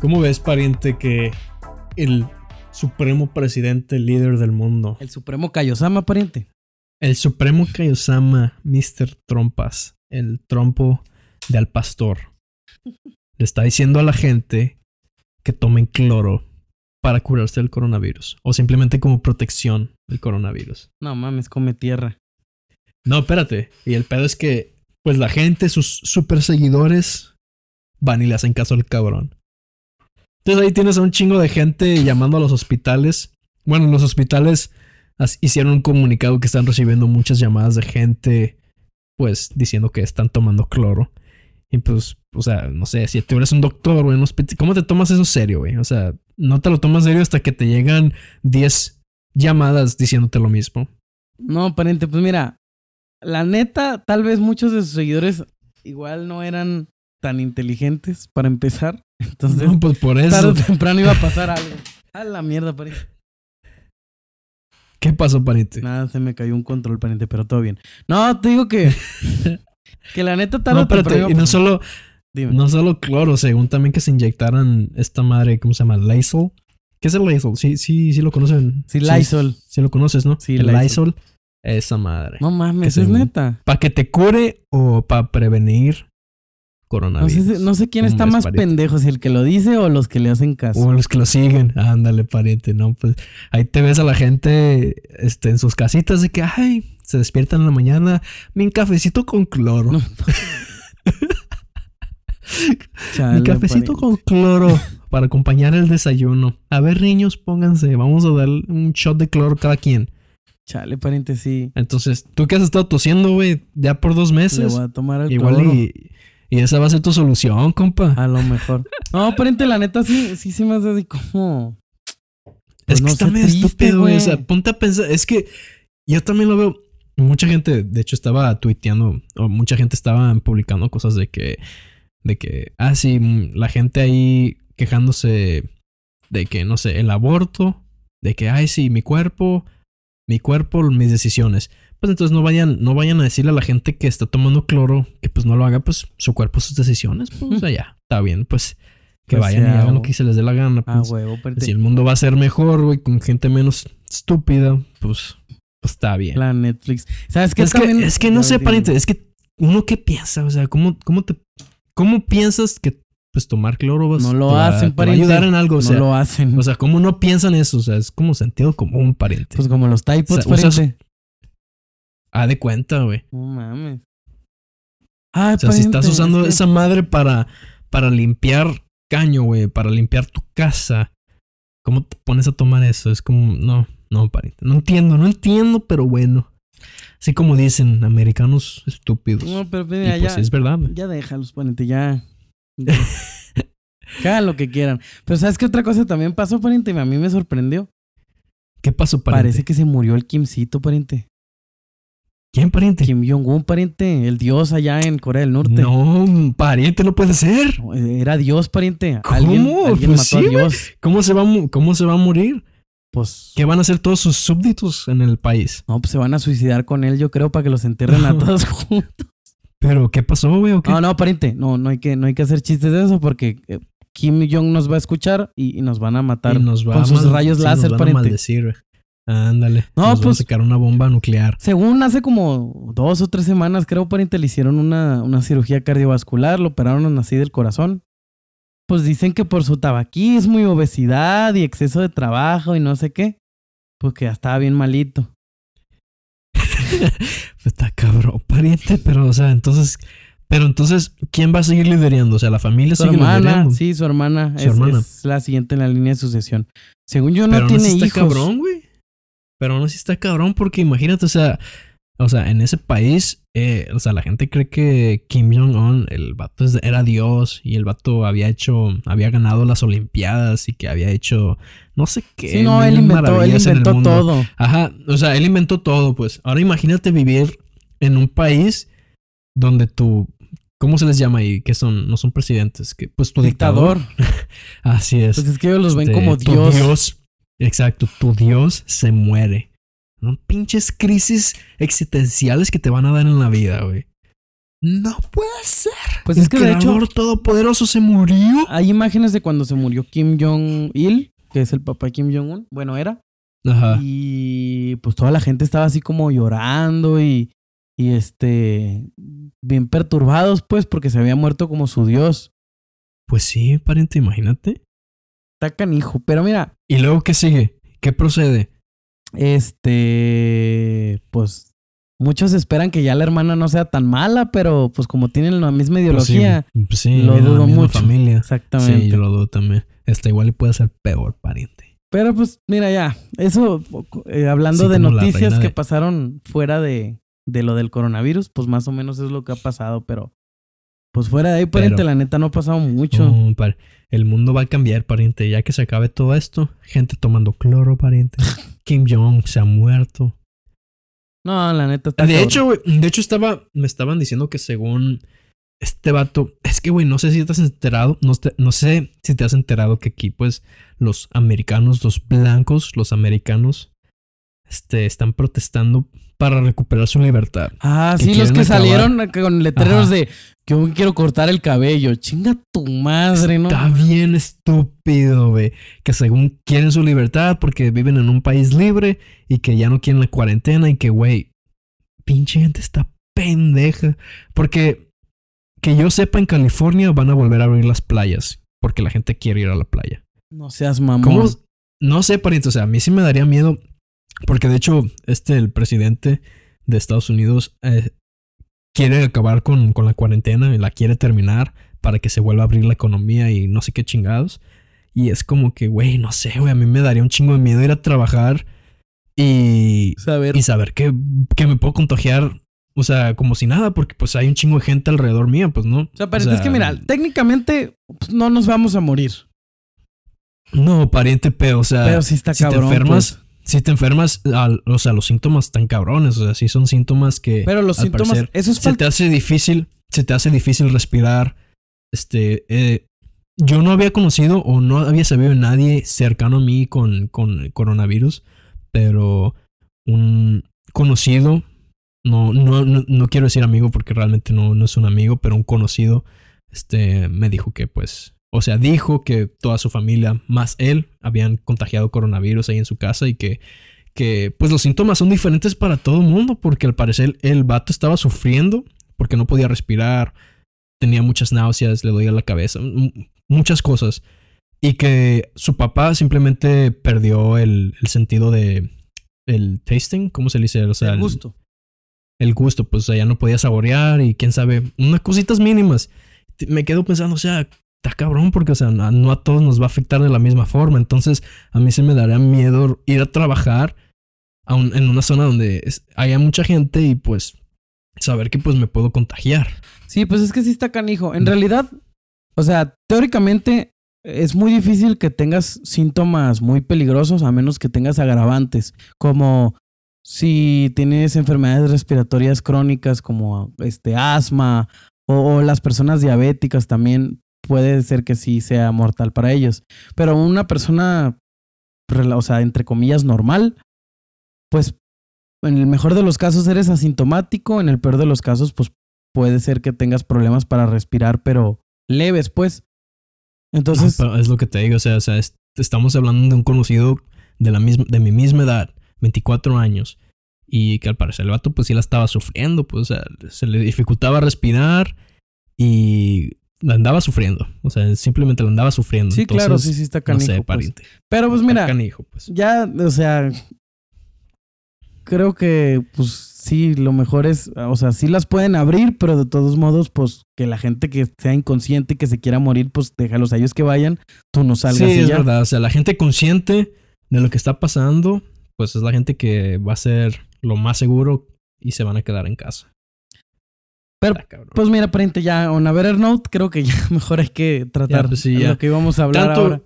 ¿Cómo ves, pariente, que el supremo presidente líder del mundo, El supremo Kaiosama, pariente. el supremo Kaiosama, Mr. Trompas, el trompo de al pastor, le está diciendo a la gente que tomen cloro para curarse del coronavirus o simplemente como protección del coronavirus? No mames, come tierra. No, espérate. Y el pedo es que, pues la gente, sus super seguidores, van y le hacen caso al cabrón. Entonces ahí tienes a un chingo de gente llamando a los hospitales. Bueno, los hospitales hicieron un comunicado que están recibiendo muchas llamadas de gente, pues diciendo que están tomando cloro. Y pues, o sea, no sé, si tú eres un doctor o en un hospital, ¿cómo te tomas eso serio, güey? O sea, no te lo tomas serio hasta que te llegan 10 llamadas diciéndote lo mismo. No, pariente, pues mira, la neta, tal vez muchos de sus seguidores igual no eran tan inteligentes para empezar. Entonces, No, pues por eso. tarde o temprano iba a pasar algo. A la mierda, pariente. ¿Qué pasó, pariente? Nada, se me cayó un control, pariente, pero todo bien. No, te digo que. que la neta tarde No, o temprano espérate, iba a y no solo, Dime. no solo cloro, según también que se inyectaran esta madre, ¿cómo se llama? Lysol. ¿Qué es el Lysol? Sí, sí, sí lo conocen. Sí, Lysol. Sí, lo conoces, ¿no? Sí, el Lysol. Lysol. Esa madre. No mames, es neta. ¿Para que te cure o para prevenir No coronavirus? sé, no sé quién ¿Cómo está más pariente? pendejo, si el que lo dice o los que le hacen caso. O los que lo siguen. Ándale, pariente, ¿no? Pues ahí te ves a la gente este, en sus casitas de que, ay, se despiertan en la mañana, mi cafecito con cloro. No. Chale, Mi cafecito pariente. con cloro para acompañar el desayuno. A ver, niños, pónganse. Vamos a dar un shot de cloro cada quien. Chale, pariente, sí. Entonces, tú que has estado tosiendo, güey, ya por dos Le meses. voy a tomar el Igual cloro. y, y esa va a ser tu solución, compa. A lo mejor. No, pariente, la neta sí, sí se me hace así como. pues es que no está medio estúpido, güey. O sea, ponte a pensar. Es que yo también lo veo. Mucha gente, de hecho, estaba tuiteando, o mucha gente estaba publicando cosas de que, de que, ah, sí, mm, la gente ahí quejándose de que, no sé, el aborto, de que, ay, sí, mi cuerpo, mi cuerpo, mis decisiones. Pues entonces no vayan, no vayan a decirle a la gente que está tomando cloro que pues no lo haga, pues su cuerpo, sus decisiones, pues, o sea, ya, está bien, pues que Pues vayan y hagan lo que se les dé la gana. Ah, pues. huevo, pariente. Si el mundo va a ser mejor, güey, con gente menos estúpida, pues, pues está bien. La Netflix. ¿Sabes qué es, que, es que no sé, pariente, es que uno qué piensa, o sea, ¿cómo, cómo te, cómo piensas que pues tomar cloro vas- No lo te va- hacen, te va a pariente. ayudar en algo? O no lo hacen. o sea, ¿cómo no piensan eso? O sea, es como sentido común, pariente. pues como los typods, o sea, usas-. Ah, de cuenta, güey. No mames. Ay, O sea, si estás usando es que- esa madre para, para limpiar caño, güey, para limpiar tu casa, ¿cómo te pones a tomar eso? Es como, no, no, pariente. No entiendo, no entiendo, pero bueno. Así como dicen, americanos estúpidos. No, pero y mira, pues ya, es verdad. ya déjalos, pariente, ya. hagan lo que quieran. Pero ¿sabes qué otra cosa también pasó, pariente? A mí me sorprendió. ¿Qué pasó, pariente? Parece que se murió el Kimcito, pariente. ¿Quién, pariente? Kim Jong-un, pariente. El dios allá en Corea del Norte. No, pariente, no puede ser. Era Dios, pariente. ¿Cómo? Alguien, Pues mató sí, a Dios. ¿Cómo se va, cómo se va a morir? Pues. ¿Qué van a hacer todos sus súbditos en el país? No, pues se van a suicidar con él, yo creo, para que los entierren a todos juntos. ¿Pero qué pasó, güey? o qué? No, no, pariente. No, no hay que, no hay que hacer chistes de eso porque eh, Kim Jong nos va a escuchar y, y nos van a matar Y nos va con a sus rayos sí, láser, nos van a maldecir, güey. Ándale. No, nos van a pues- sacar una bomba nuclear. Según hace como dos o tres semanas, creo, pariente, le hicieron una, una cirugía cardiovascular, lo operaron así del corazón. Pues dicen que por su tabaquismo y obesidad y exceso de trabajo y no sé qué, pues que ya estaba bien malito. Está cabrón, pariente, pero, o sea, entonces. Pero entonces, ¿quién va a seguir liderando? O sea, la familia Su sigue hermana, liderando. sí, su hermana, Su es, hermana. es la siguiente en la línea de sucesión. Según yo, no pero tiene así está hijos. cabrón, güey. Pero aún así está cabrón porque imagínate, o sea, o sea, en ese país, eh, o sea, la gente cree que Kim Jong-un, el vato era Dios y el vato había hecho, había ganado las Olimpiadas y que había hecho, no sé qué. Sí, no, él inventó, él inventó todo. Ajá, o sea, él inventó todo, pues. Ahora imagínate vivir en un país donde tu, ¿Cómo se les llama ahí? Que son, no son presidentes, que pues tu Dictador. dictador. Así es. Pues es que ellos los ven Este, como tu Dios. Dios. Exacto, tu Dios se muere. No pinches crisis existenciales que te van a dar en la vida, güey. No puede ser. Pues El es que de hecho todopoderoso se murió. hay imágenes de cuando se murió Kim Jong-il, que es el papá de Kim Jong-un. Bueno, era. Ajá. Y pues toda la gente estaba así como llorando y, y este, bien perturbados pues porque se había muerto como su Dios. Pues sí, pariente, imagínate. Está canijo. Pero mira, ¿Y luego qué sigue? ¿Qué procede? Este, pues muchos esperan que ya la hermana no sea tan mala, pero pues como tienen la misma ideología. Pues sí, pues sí, lo dudo mucho. familia. Exactamente. Sí, yo lo dudo también. Esta igual le puede ser peor, pariente. Pero pues mira ya, eso eh, hablando Sí, de noticias que de- pasaron fuera de, de lo del coronavirus, pues más o menos es lo que ha pasado, pero pues fuera de ahí, pariente, Pero- la neta no ha pasado mucho. No, par- el mundo va a cambiar, pariente. Ya que se acabe todo esto, gente tomando cloro, pariente. Kim Jong se ha muerto. No, la neta está De cabrón. hecho, güey, de hecho estaba, me estaban diciendo que según este vato, es que, güey, no sé si te has enterado, no, te- no sé si te has enterado que aquí, pues, los americanos, los blancos, los americanos, este, están protestando para recuperar su libertad. Ah, sí, los que acabar. salieron con letreros Ajá. de que yo quiero cortar el cabello. Chinga tu madre, ¿no? Está bien estúpido, güey. Que según quieren su libertad porque viven en un país libre y que ya no quieren la cuarentena y que, güey, pinche gente está pendeja. Porque que yo sepa, en California van a volver a abrir las playas porque la gente quiere ir a la playa. No seas mamón. ¿Cómo? No sé, pariente. O sea, a mí sí me daría miedo porque, de hecho, este, el presidente de Estados Unidos eh, quiere acabar con, con la cuarentena y la quiere terminar para que se vuelva a abrir la economía y no sé qué chingados. Y es como que, güey, no sé, güey, a mí me daría un chingo de miedo ir a trabajar y, Saber. y saber que, que me puedo contagiar, o sea, como si nada, porque pues hay un chingo de gente alrededor mío, pues no. O sea, pariente, es sea, que mira, técnicamente pues, no nos vamos a morir. No, pariente, pero, o sea, Pero sí está si cabrón. te enfermas, pues. Si te enfermas, al- o sea, los síntomas están cabrones, o sea, sí son síntomas que Pero los al síntomas, parecer, eso es se te hace difícil, se te hace difícil respirar. Este, eh, yo no había conocido o no había sabido de nadie cercano a mí con, con coronavirus, pero un conocido, no, no, no, no quiero decir amigo porque realmente no, no es un amigo, pero un conocido, este, me dijo que pues, o sea, dijo que toda su familia, más él, habían contagiado coronavirus ahí en su casa y que, que pues los síntomas son diferentes para todo el mundo porque al parecer el vato estaba sufriendo porque no podía respirar, tenía muchas náuseas, le dolía la cabeza, muchas cosas. Y que su papá simplemente perdió el, el sentido de el tasting, ¿cómo se le dice? O sea, el gusto. el gusto, pues o sea, ya no podía saborear y quién sabe, unas cositas mínimas. Me quedo pensando, o sea, está cabrón porque, o sea, no, no a todos nos va a afectar de la misma forma. Entonces, a mí se me daría miedo ir a trabajar a un- en una zona donde haya mucha gente y pues saber que pues me puedo contagiar. Sí, pues es que sí está canijo. En realidad, o sea, teóricamente es muy difícil que tengas síntomas muy peligrosos a menos que tengas agravantes, como si tienes enfermedades respiratorias crónicas como este asma o, o las personas diabéticas también puede ser que sí sea mortal para ellos. Pero una persona, o sea, entre comillas, normal, pues en el mejor de los casos eres asintomático, en el peor de los casos, pues puede ser que tengas problemas para respirar, pero leves, pues. Entonces, es lo que te digo, o sea, o sea, es- estamos hablando de un conocido de, la misma, de mi misma edad, 24 años, y que al parecer el vato pues sí la estaba sufriendo, pues o sea, se le dificultaba respirar y la andaba sufriendo, o sea, simplemente la andaba sufriendo. sí, claro, sí, sí está No canijo. sé, pues. pariente. Pero pues mira, Canijo, pues. ya, o sea, creo que pues sí, lo mejor es, o sea, sí las pueden abrir, pero de todos modos, pues que la gente que sea inconsciente y que se quiera morir, pues déjalos a ellos que vayan, tú no salgas Sí, y es ya. verdad, o sea, la gente consciente de lo que está pasando, pues es la gente que va a ser lo más seguro y se van a quedar en casa. Pero, cabrón. Pues mira, pariente, ya on a better note, creo que ya mejor hay que tratar Ya, pues sí, ya. lo que íbamos a hablar Tanto- ahora.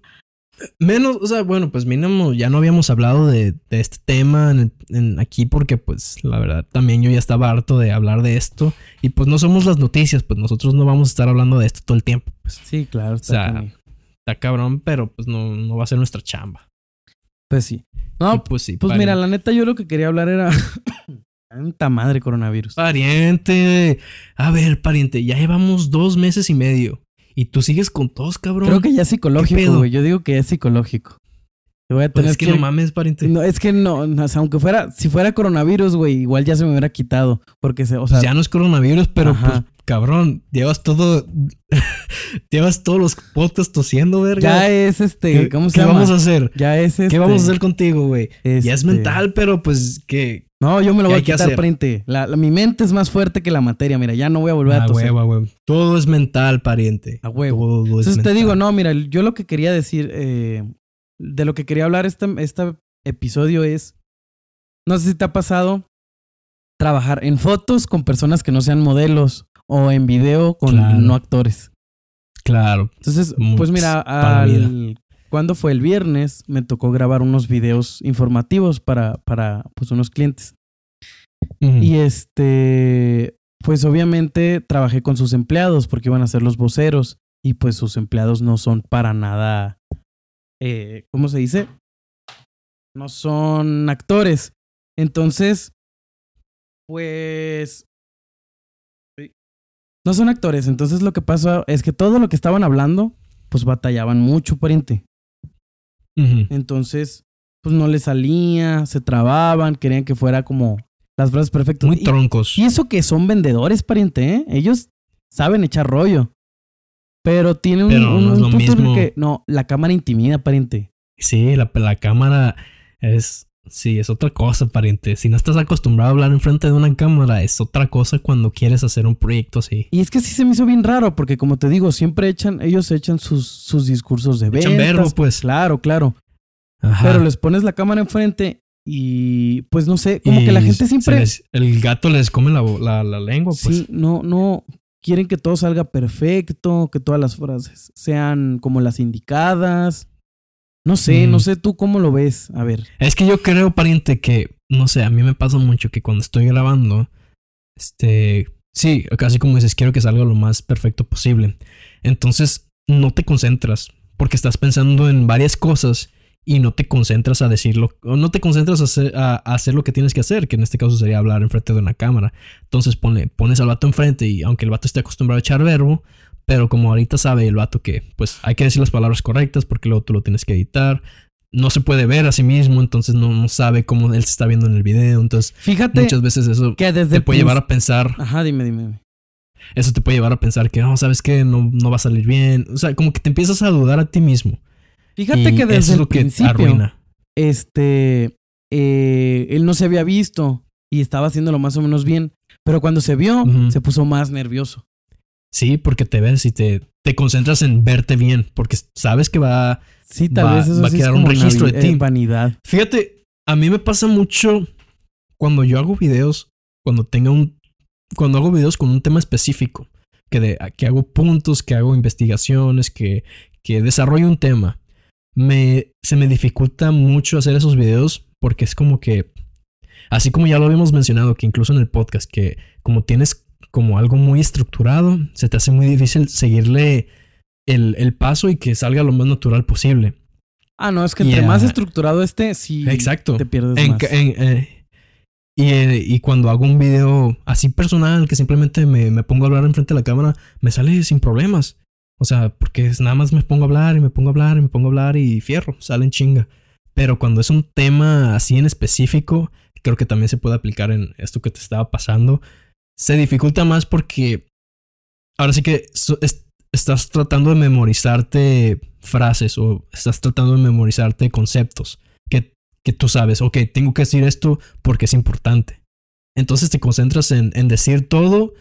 Menos, o sea, bueno, pues mínimo ya no habíamos hablado de, de este tema en, en aquí porque pues la verdad también yo ya estaba harto de hablar de esto y pues no somos las noticias, pues nosotros no vamos a estar hablando de esto todo el tiempo. Pues, Sí, claro. Está O sea, canijo. está cabrón, pero pues no, no va a ser nuestra chamba. Pues sí. Y, No, pues sí. pues mira, la neta yo lo que quería hablar era... Tanta madre coronavirus. Pariente. A ver, pariente, ya llevamos dos meses y medio. Y tú sigues con tos, cabrón. Creo que ya es ¿Qué psicológico, güey. Yo digo que es psicológico. Te voy a Pues tener es que, no mames, pariente. No, es que no, o sea, aunque fuera, si fuera coronavirus, güey, igual ya se me hubiera quitado. Porque se, o sea, Pues ya no es coronavirus, pero pues, cabrón, llevas todo. llevas todos los podcasts tosiendo, verga. ya es este, ¿Qué, ¿cómo se qué llama? vamos a hacer? Ya es este. ¿Qué vamos a hacer contigo, güey? Ya es este- mental, pero pues que. No, yo me lo ¿Qué voy a quitar, hacer? frente. La, la- mi mente es más fuerte que la materia. Mira, ya no voy a volver a Ah, toser. huevo, a huevo. Todo es mental, pariente. A huevo. Todo es Entonces te digo, no, mira, yo lo que quería decir, eh, de lo que quería hablar este, este episodio es, no sé si te ha pasado trabajar en fotos con personas que no sean modelos o en video con Claro. no actores. Claro. Entonces, pues mira, al, cuando fue el viernes, me tocó grabar unos videos informativos para, para pues, unos clientes. Y este, pues obviamente trabajé con sus empleados porque iban a ser los voceros y pues sus empleados no son para nada, eh, ¿cómo se dice? No son actores. Entonces, pues... No son actores. Entonces lo que pasa es que todo lo que estaban hablando, pues batallaban mucho, pariente. Entonces, pues no les salía, se trababan, querían que fuera como las frases perfectas. Muy Y- troncos. y eso que son vendedores, pariente, ¿eh? Ellos saben echar rollo. Pero tiene un, Pero un- no es un lo punto en el que. No, la cámara intimida, pariente. Sí, la, la cámara es. Sí, es otra cosa, pariente. Si no estás acostumbrado a hablar enfrente de una cámara, es otra cosa cuando quieres hacer un proyecto así. Y es que sí se me hizo bien raro, porque como te digo, siempre echan, ellos echan sus, sus discursos de ventas. Echan verbo, pues. Claro, claro. Ajá. Pero les pones la cámara enfrente y pues no sé, como Y que la gente siempre. les- el gato les come la, la, la lengua, pues. Sí, no, no. Quieren que todo salga perfecto, que todas las frases sean como las indicadas. No sé, Mm. no sé tú cómo lo ves. A ver. Es que yo creo, pariente, que, no sé, a mí me pasa mucho que cuando estoy grabando, este, sí, casi como dices, quiero que salga lo más perfecto posible. Entonces, no te concentras, porque estás pensando en varias cosas y no te concentras a decirlo, o no te concentras a hacer, a- a hacer lo que tienes que hacer, que en este caso sería hablar enfrente de una cámara. Entonces, pone, pones al vato enfrente y aunque el vato esté acostumbrado a echar verbo, pero como ahorita sabe el vato que, pues, hay que decir las palabras correctas porque luego tú lo tienes que editar no se puede ver a sí mismo, entonces no, no sabe cómo él se está viendo en el video. Entonces, Fíjate muchas veces eso que desde te puede llevar a pensar, Ajá, dime, dime. dime. eso te puede llevar a pensar que no, sabes que no, no va a salir bien. O sea, como que te empiezas a dudar a ti mismo. Fíjate Y que eso desde es el que principio, arruina. este, eh, él no se había visto y estaba haciéndolo más o menos bien. Pero cuando se vio, se puso más nervioso. Sí, porque te ves y te, te concentras en verte bien, porque sabes que va... Sí, tal Va- vez eso va a sí quedar un registro de ti. vanidad. Fíjate, a mí me pasa mucho cuando yo hago videos, cuando tenga un... Cuando hago videos con un tema específico, que, de, que hago puntos, que hago investigaciones, que, que desarrollo un tema. Me, se me dificulta mucho hacer esos videos porque es como que, así como ya lo habíamos mencionado, que incluso en el podcast, que como tienes como algo muy estructurado, se te hace muy difícil seguirle el, el paso y que salga lo más natural posible. Ah, no, es que entre Yeah. más estructurado esté, sí Exacto. te pierdes En más. en, eh, y, eh, y cuando hago un video así personal, que simplemente me, me pongo a hablar enfrente de la cámara, me sale sin problemas. O sea, porque es nada más me pongo a hablar y me pongo a hablar y me pongo a hablar y fierro, sale en chinga. Pero cuando es un tema así en específico, creo que también se puede aplicar en esto que te estaba pasando. Se dificulta más porque ahora sí que estás tratando de memorizarte frases o estás tratando de memorizarte conceptos que, que tú sabes, ok, tengo que decir esto porque es importante. Entonces te concentras en, en decir todo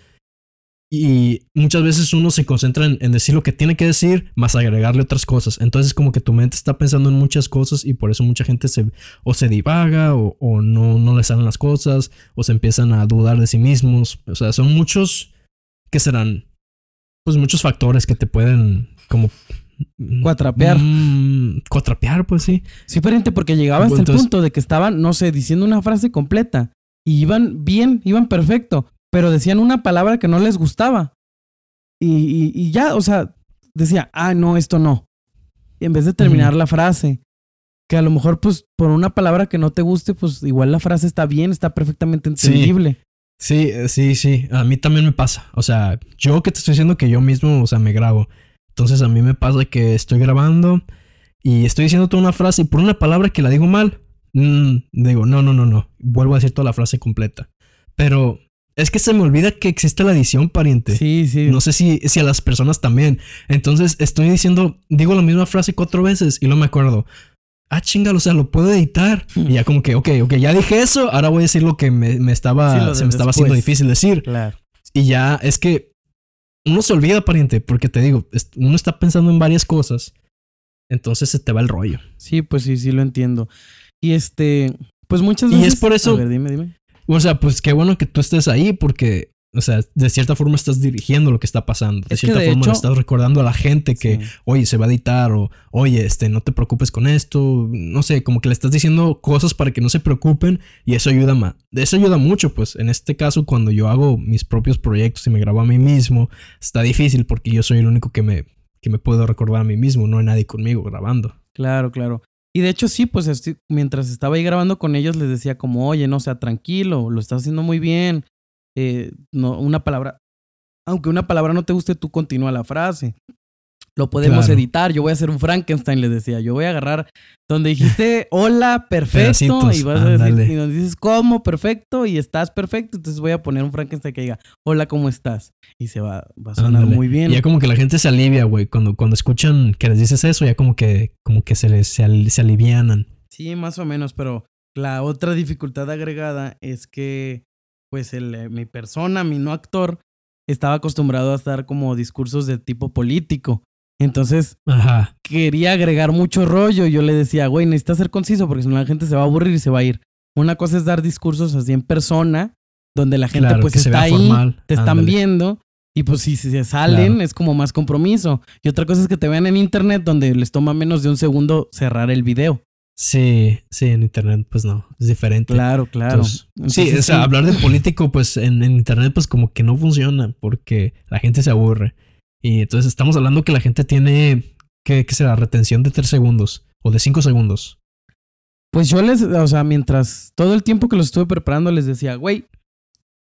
y muchas veces uno se concentra en, en decir lo que tiene que decir más agregarle otras cosas. Entonces como que tu mente está pensando en muchas cosas y por eso mucha gente se o se divaga o, o no, no le salen las cosas o se empiezan a dudar de sí mismos. O sea, son muchos que serán pues muchos factores que te pueden como Cuatrapear. Mm, cuatrapear, pues sí. Sí, pariente, porque llegaba hasta Entonces- el punto de que estaban, no sé, diciendo una frase completa. Y iban bien, iban perfecto. Pero decían una palabra que no les gustaba. Y, y- y ya, o sea, decía, ah, no, esto no. Y en vez de terminar la frase. Que a lo mejor, pues, por una palabra que no te guste, pues igual la frase está bien, está perfectamente entendible. Sí, eh, sí, sí. A mí también me pasa. O sea, yo que te estoy diciendo que yo mismo, o sea, me grabo. Entonces a mí me pasa que estoy grabando y estoy diciendo toda una frase y por una palabra que la digo mal, mm, digo, no, no, no, no. Vuelvo a decir toda la frase completa. Pero es que se me olvida que existe la edición, pariente. Sí, sí. No sé si, si a las personas también. Entonces estoy diciendo, digo la misma frase cuatro veces y no me acuerdo. Ah, chingalo, o sea, lo puedo editar. Y ya como que, ok, ok, ya dije eso, ahora voy a decir lo que me, me estaba, Sí, se me estaba haciendo difícil decir. Claro. Y ya es que uno se olvida, pariente, porque te digo, uno está pensando en varias cosas. Entonces se te va el rollo. Sí, pues sí, sí lo entiendo. Y este, pues muchas Y es veces. por eso- A ver, dime, dime. O sea, pues qué bueno que tú estés ahí porque, o sea, de cierta forma estás dirigiendo lo que está pasando. De Es cierta de forma hecho- estás recordando a la gente que, Sí. oye, se va a editar o, oye, este, no te preocupes con esto. No sé, como que le estás diciendo cosas para que no se preocupen y eso ayuda más. Eso ayuda mucho, pues. En este caso, cuando yo hago mis propios proyectos y me grabo a mí mismo, está difícil porque yo soy el único que me, que me puedo recordar a mí mismo. No hay nadie conmigo grabando. Claro, claro. Y de hecho sí, pues estoy- mientras estaba ahí grabando con ellos les decía como, oye, no, sea, tranquilo, lo estás haciendo muy bien. Eh, no, una palabra, aunque una palabra no te guste, tú continúa la frase. Lo podemos Claro. editar. Yo voy a hacer un Frankenstein, les decía. Yo voy a agarrar donde dijiste hola, perfecto. Pedacitos, y vas a decir, y nos dices cómo, perfecto, y estás perfecto. Entonces voy a poner un Frankenstein que diga, hola, ¿cómo estás? Y se va, va a sonar muy bien. Y ya como que la gente se alivia, güey. Cuando, cuando escuchan que les dices eso, ya como que, como que se les se, al- se alivianan. Sí, más o menos, pero la otra dificultad agregada es que, pues, el, eh, mi persona, mi no actor, estaba acostumbrado a estar como discursos de tipo político. Entonces, Ajá. quería agregar mucho rollo. Yo le decía, güey, necesitas ser conciso porque si no la gente se va a aburrir y se va a ir. Una cosa es dar discursos así en persona, donde la gente Claro, pues está ahí, formal. te están Ándale. viendo. Y pues si se salen Claro. es como más compromiso. Y otra cosa es que te vean en internet donde les toma menos de un segundo cerrar el video. Sí, sí, en internet, pues no, es diferente. Claro, claro. Entonces, sí, o sea, hablar de político, pues en, en internet, pues como que no funciona porque la gente se aburre. Y entonces estamos hablando que la gente tiene, ¿qué, qué será? Retención de tres segundos o de cinco segundos. Pues yo les, o sea, mientras todo el tiempo que los estuve preparando les decía, güey,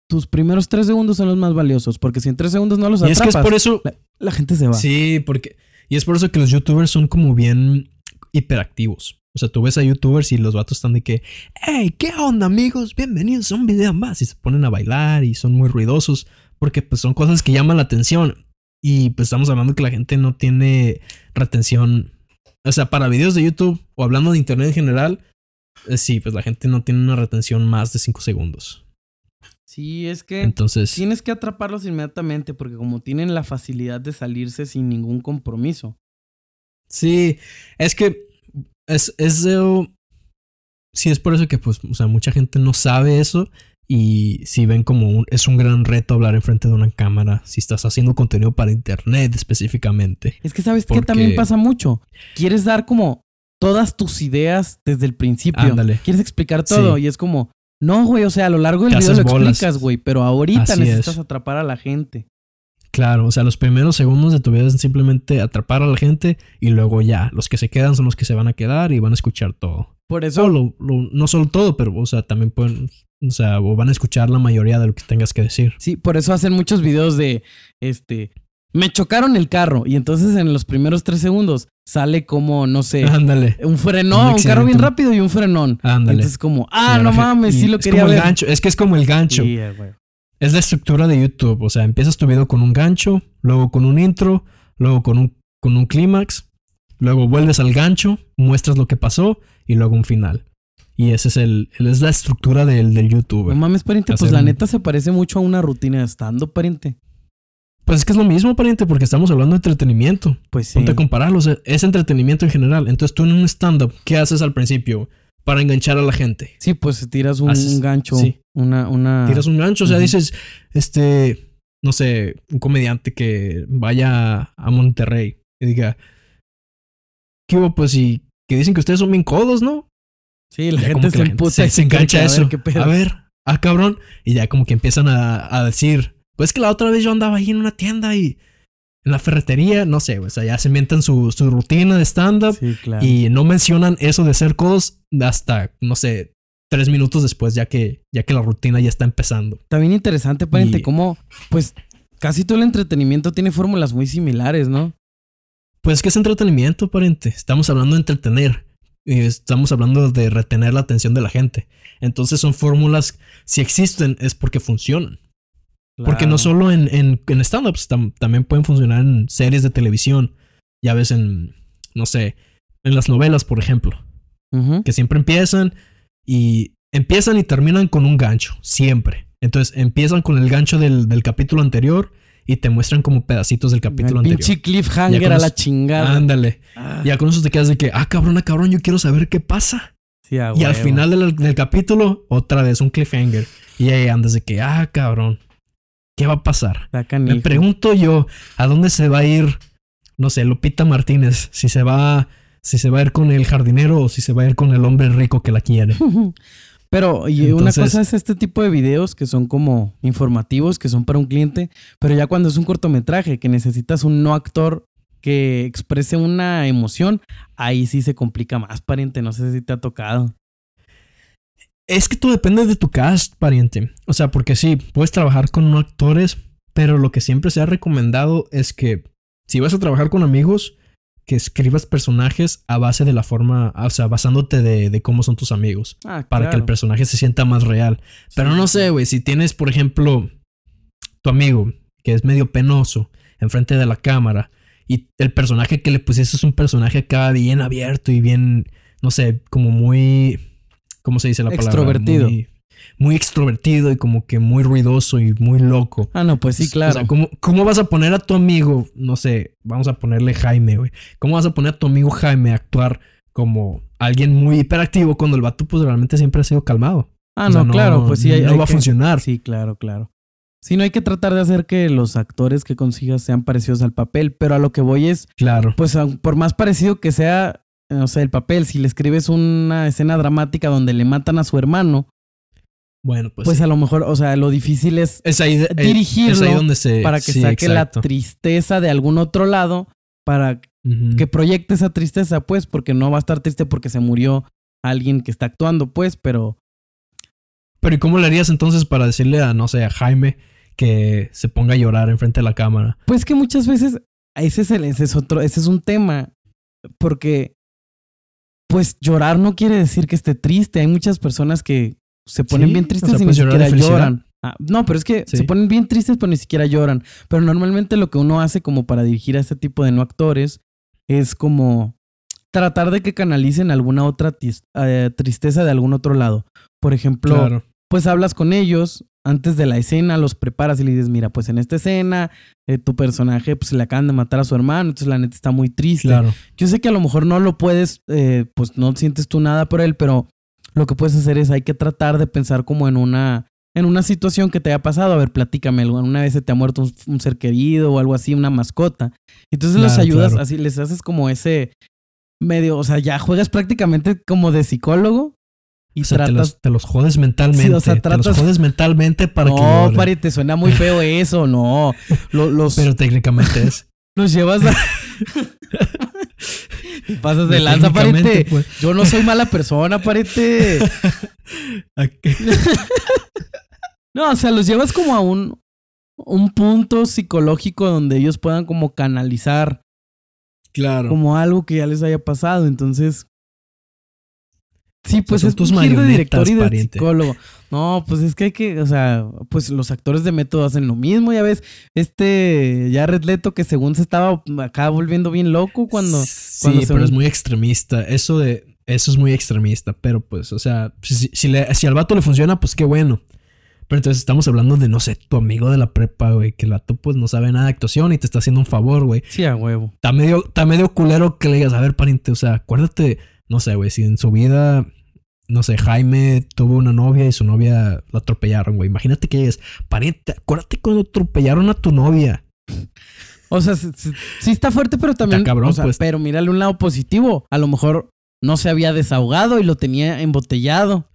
tus primeros tres segundos son los más valiosos, porque si en tres segundos no los Y es atrapas, que es por eso, la, la gente se va. sí, porque, y es por eso que los youtubers son como bien hiperactivos. O sea, tú ves a youtubers y los vatos están de que, hey, ¿qué onda amigos? Bienvenidos a un video más. Y se ponen a bailar y son muy ruidosos porque pues son cosas que llaman la atención. Y pues estamos hablando que la gente no tiene retención. O sea, para videos de YouTube o hablando de internet en general, eh, sí, pues la gente no tiene una retención más de 5 segundos. Sí, es que Entonces, tienes que atraparlos inmediatamente, porque como tienen la facilidad de salirse sin ningún compromiso. Sí, es que es, es de- sí, es por eso que pues, o sea, mucha gente no sabe eso y si ven como un, es un gran reto hablar enfrente de una cámara si estás haciendo contenido para internet específicamente. Es que sabes que Porque- también pasa mucho. Quieres dar como todas tus ideas desde el principio. Ándale. Quieres explicar todo Sí. y es como, no, güey, o sea, a lo largo del Te video lo bolas. explicas, güey, pero ahorita Así necesitas es. atrapar a la gente. Claro, o sea, los primeros segundos de tu vida es simplemente atrapar a la gente y luego ya, los que se quedan son los que se van a quedar y van a escuchar todo. Por eso, lo- lo- no solo todo, pero o sea, también pueden, o sea, o van a escuchar la mayoría de lo que tengas que decir. sí, por eso hacen muchos videos de, este, me chocaron el carro y entonces en los primeros tres segundos sale como, no sé, Ándale. un frenón, un, carro bien rápido y un frenón. Ándale. Entonces como, ah, no mames, sí lo es quería como ver. el gancho, es que es como el gancho. Sí, güey. Es la estructura de YouTube. O sea, empiezas tu video con un gancho, luego con un intro, luego con un, con un clímax, luego vuelves al gancho, muestras lo que pasó y luego un final. Y ese es el, es la estructura del, del No YouTuber. mames, pariente, pues la un- neta se parece mucho a una rutina de stand-up, pariente. Pues es que es lo mismo, pariente, porque estamos hablando de entretenimiento. Pues sí. Ponte a compararlo. o sea, es entretenimiento en general. Entonces tú en un stand-up, ¿qué haces al principio? Para enganchar a la gente. Sí, pues tiras un, Haces- gancho, sí. una, una... Tiras un gancho, o sea, dices, este, no sé, un comediante que vaya a Monterrey y diga, ¿qué hubo? Pues y que dicen que ustedes son bien codos, ¿no? Sí, la Ya gente se emputa se, y se engancha a eso. ver, ¿qué pedo? A ver, ah, cabrón. Y ya como que empiezan a, a decir, pues que la otra vez yo andaba ahí en una tienda y en la ferretería, no sé, o sea, ya se inventan su, su rutina de stand-up Sí, claro. y no mencionan eso de ser codos hasta, no sé, tres minutos después, ya que, ya que la rutina ya está empezando. Bien interesante, pariente, Y- cómo, pues, casi todo el entretenimiento tiene fórmulas muy similares, ¿no? Pues que es entretenimiento, pariente. Estamos hablando de entretener. Estamos hablando de retener la atención de la gente. Entonces son fórmulas, si existen, es porque funcionan. Porque no solo en, en, en stand-ups, tam- también pueden funcionar en series de televisión. Ya ves en, no sé, en las novelas, por ejemplo. Que siempre empiezan y empiezan y terminan con un gancho, siempre. Entonces empiezan con el gancho del, del capítulo anterior y te muestran como pedacitos del capítulo El anterior. pinche cliffhanger a la chingada. Ándale. Ah, Ya con eso te quedas de que, ah, cabrón, ah, cabrón, yo quiero saber qué pasa. sí, a Y al final del, del capítulo, otra vez un cliffhanger. Y ahí andas de que, ah, cabrón, ¿qué va a pasar? Me pregunto yo, ¿a dónde se va a ir, no sé, Lupita Martínez? Si se va, si se va a ir con el jardinero o si se va a ir con el hombre rico que la quiere. Pero, y una cosa es este tipo de videos que son como informativos, que son para un cliente, pero ya cuando es un cortometraje, que necesitas un no actor que exprese una emoción, ahí sí se complica más, pariente. No sé si te ha tocado. Es que todo depende de tu cast, pariente. O sea, porque sí, puedes trabajar con no actores, pero lo que siempre se ha recomendado es que si vas a trabajar con amigos, que escribas personajes a base de la forma, o sea, basándote de, de cómo son tus amigos, Ah, para que el personaje se sienta más real. Pero no sé, güey, si tienes, por ejemplo, tu amigo que es medio penoso enfrente de la cámara y el personaje que le pusiste es un personaje acá bien abierto y bien, no sé, como muy, ¿cómo se dice la palabra? Extrovertido. Muy, muy extrovertido y como que muy ruidoso y muy loco. Ah, no, pues sí, O claro. sea, ¿cómo, cómo vas a poner a tu amigo, no sé, vamos a ponerle Jaime, güey? ¿Cómo vas a poner a tu amigo Jaime a actuar como alguien muy hiperactivo cuando el vato pues realmente siempre ha sido calmado? ah, O sea, no, claro, pues sí. Hay, no hay va que- a funcionar. Sí, claro, claro. Sí, no hay que tratar de hacer que los actores que consigas sean parecidos al papel, pero a lo que voy es, Claro. pues por más parecido que sea, o sea, el papel, si le escribes una escena dramática donde le matan a su hermano, Bueno, pues, pues, sí. a lo mejor, o sea, lo difícil es es ahí, eh, dirigirlo es ahí donde se para que sí, saque exacto. la tristeza de algún otro lado, para que proyecte esa tristeza, pues, porque no va a estar triste porque se murió alguien que está actuando, pues, pero Pero ¿y cómo le harías entonces para decirle a, no sé, a Jaime que se ponga a llorar enfrente de la cámara? Pues que muchas veces ese es, el, ese es otro, ese es un tema, porque pues llorar no quiere decir que esté triste. Hay muchas personas que se ponen Sí, bien o tristes sea, y ni de siquiera lloran. Ah, no, pero es que Sí. se ponen bien tristes pero ni siquiera lloran. Pero normalmente lo que uno hace como para dirigir a este tipo de no actores es como tratar de que canalicen alguna otra eh, tristeza de algún otro lado. Por ejemplo, Claro. pues hablas con ellos antes de la escena, los preparas y le dices, mira, pues en esta escena eh, tu personaje pues le acaban de matar a su hermano, entonces la neta está muy triste. Claro. Yo sé que a lo mejor no lo puedes, eh, pues no sientes tú nada por él, pero lo que puedes hacer es hay que tratar de pensar como en una en una situación que te haya pasado. A ver, platícame, alguna vez se te ha muerto un, un ser querido o algo así, una mascota. Entonces los ayudas claro. así, les haces como ese medio, o sea, ya juegas prácticamente como de psicólogo y O sea, te tratas los, te los jodes mentalmente. Sí, o sea, Te tratas- los jodes mentalmente para que no, pari, te suena muy feo eso, no. Lo- los, Pero técnicamente es. los llevas a... Pasas de lanza, parite. pues, Yo no soy mala persona, parite. aquí- No, o sea, los llevas como a un, un punto psicológico donde ellos puedan como canalizar Claro. como algo que ya les haya pasado. Entonces... Sí, pues es tus de director y de pariente. psicólogo. No, pues es que hay que, o sea, pues los actores de método hacen lo mismo, ya ves, este Jared Leto que según se estaba acá volviendo bien loco cuando... Sí, pero un- es muy extremista. Eso de. Eso es muy extremista. Pero pues, o sea, si, si, le- si al vato le funciona, pues qué bueno. Pero entonces estamos hablando de, no sé, tu amigo de la prepa, güey. Que el vato pues no sabe nada de actuación y te está haciendo un favor, güey. Sí, a huevo. Está medio, está medio culero que le digas, a ver, pariente, o sea, acuérdate, no sé, güey, si en su vida, no sé, Jaime tuvo una novia y su novia la atropellaron, güey. Imagínate que llegues, pariente, acuérdate cuando atropellaron a tu novia. O sea, sí, está fuerte, pero también. Está cabrón, o sea, pues. Pero mírale un lado positivo. A lo mejor no se había desahogado y lo tenía embotellado.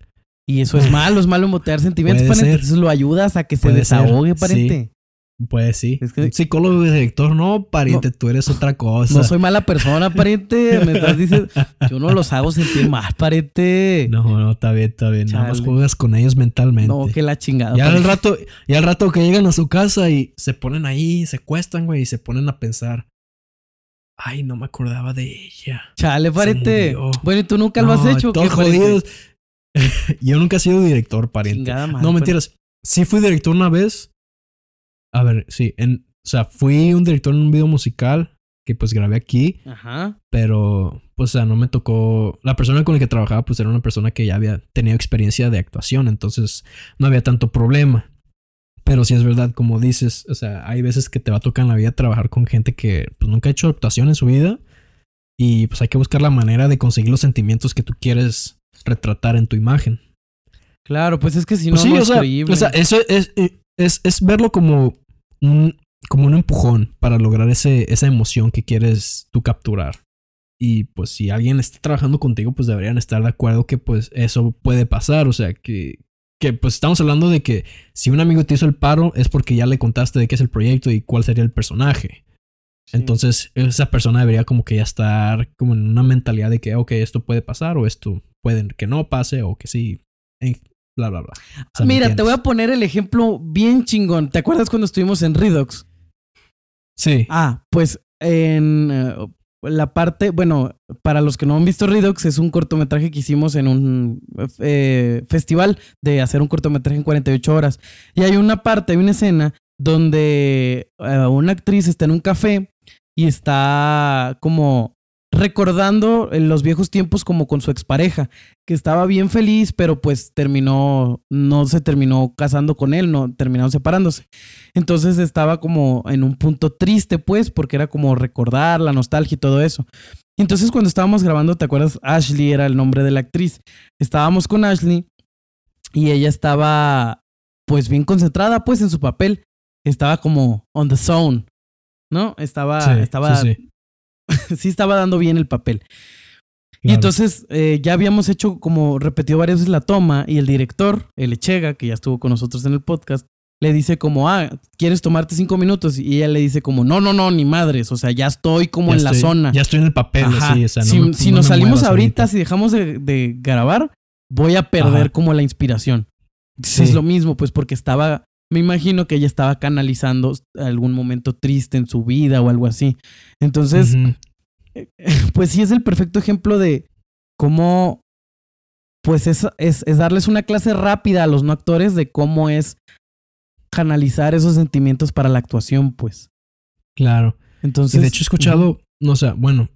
Y eso es malo, es malo embotellar sentimientos, Puede pariente. ser. Entonces lo ayudas a que se Puede ser, desahogue, sí. pariente. Pues sí. Es que- Un psicólogo y director, no, pariente, tú eres otra cosa. No soy mala persona, pariente. Me estás diciendo. Yo no los hago sentir mal, pariente. No, no, está bien, está bien. Nada más juegas con ellos mentalmente. No, que la chingada. Ya al rato, ya al rato que llegan a su casa y se ponen ahí, se cuestan, güey, y se ponen a pensar. Ay, no me acordaba de ella. Chale, pariente. Bueno, ¿y tú nunca lo has hecho? Todos jodidos. Yo nunca he sido director, pariente. Chingada madre, no, pariente. mentiras. Sí fui director una vez. A ver, sí. En, o sea, fui un director en un video musical que pues grabé aquí. Ajá. Pero, pues, o sea, no me tocó. La persona con la que trabajaba, pues, era una persona que ya había tenido experiencia de actuación. Entonces, no había tanto problema. Pero sí es verdad, como dices, o sea, hay veces que te va a tocar en la vida trabajar con gente que pues, nunca ha hecho actuación en su vida. Y pues hay que buscar la manera de conseguir los sentimientos que tú quieres retratar en tu imagen. Claro, pues es que si Pues no, sí, no o es sea, creíble. o sea, eso es, es, es verlo como un, como un empujón para lograr ese, esa emoción que quieres tú capturar. Y pues si alguien está trabajando contigo, pues deberían estar de acuerdo que pues eso puede pasar. O sea, que, que pues estamos hablando de que si un amigo te hizo el paro es porque ya le contaste de qué es el proyecto y cuál sería el personaje. Sí. Entonces esa persona debería como que ya estar como en una mentalidad de que, ok, esto puede pasar o esto puede que no pase o que sí, bla, bla, bla. O sea, ¿me Mira, te voy a poner el ejemplo bien chingón. ¿Te acuerdas cuando estuvimos en Redux? Sí. Ah, pues en eh, la parte, bueno, para los que no han visto Redux, es un cortometraje que hicimos en un eh, festival de hacer un cortometraje en 48 horas. Y hay una parte, hay una escena donde eh, una actriz está en un café y está como recordando en los viejos tiempos como con su expareja, que estaba bien feliz, pero pues terminó, no se terminó casando con él, no terminaron separándose. Entonces estaba como en un punto triste, pues, porque era como recordar la nostalgia y todo eso. Entonces cuando estábamos grabando, ¿te acuerdas? Ashley era el nombre de la actriz. Estábamos con Ashley y ella estaba pues bien concentrada pues en su papel. Estaba como on the zone, ¿no? Estaba, Sí, estaba, sí, sí. sí estaba dando bien el papel. Y entonces eh, ya habíamos hecho como repetido varias veces la toma y el director, el Echega, que ya estuvo con nosotros en el podcast, le dice como, ah, ¿quieres tomarte cinco minutos? Y ella le dice como, no, no, no, ni madres, o sea, ya estoy como Ya en la zona. Ya estoy en el papel, Ajá. así, o sea, no si me- si no nos salimos muevas ahorita, si dejamos de, de grabar, voy a perder Ajá. como la inspiración. Sí. Es lo mismo, pues porque estaba, me imagino que ella estaba canalizando algún momento triste en su vida o algo así. Entonces, pues sí es el perfecto ejemplo de cómo, pues es, es, es darles una clase rápida a los no actores de cómo es canalizar esos sentimientos para la actuación, pues. Claro. Entonces, Y de hecho he escuchado, no sé, bueno,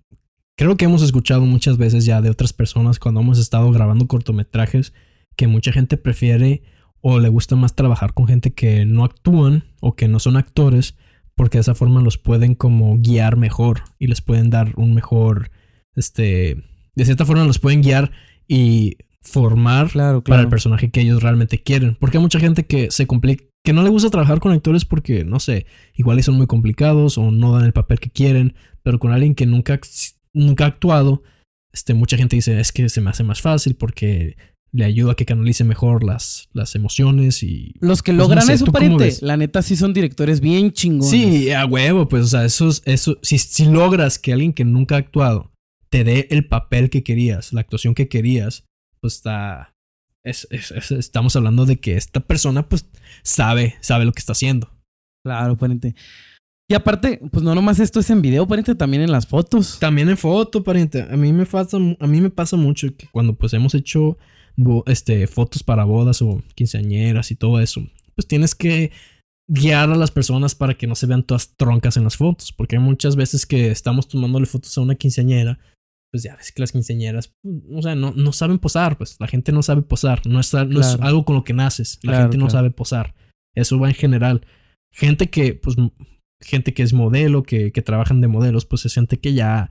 creo que hemos escuchado muchas veces ya de otras personas cuando hemos estado grabando cortometrajes que mucha gente prefiere o le gusta más trabajar con gente que no actúan o que no son actores porque de esa forma los pueden como guiar mejor y les pueden dar un mejor, este, de cierta forma los pueden guiar y formar claro, para el personaje que ellos realmente quieren. Porque hay mucha gente que se complica, que no le gusta trabajar con actores porque, no sé, igual y son muy complicados o no dan el papel que quieren, pero con alguien que nunca, nunca ha actuado, este, mucha gente dice, es que se me hace más fácil porque le ayuda a que canalice mejor las, las emociones y... Los que Pues no logran sé, eso, ¿tú cómo pariente, la neta sí son directores bien chingones. Sí, a huevo, pues, o sea, eso, es- eso, si, si logras que alguien que nunca ha actuado te dé el papel que querías, la actuación que querías, pues está, es- es- es- estamos hablando de que esta persona, pues, sabe, sabe lo que está haciendo. Claro, pariente. Y aparte, pues no nomás esto es en video, pariente, también en las fotos. También en foto, pariente, a mí me pasa, a mí me pasa mucho que cuando, pues, hemos hecho, este, fotos para bodas o quinceañeras y todo eso, pues tienes que guiar a las personas para que no se vean todas troncas en las fotos, porque hay muchas veces que estamos tomándole fotos a una quinceañera, pues ya ves que las quinceañeras, pues, o sea, no, no saben posar, pues la gente no sabe posar, no es, no es algo con lo que naces, la Claro, gente no claro. sabe posar, eso va en general. Gente que, pues, gente que es modelo, que, que trabajan de modelos, pues es gente que ya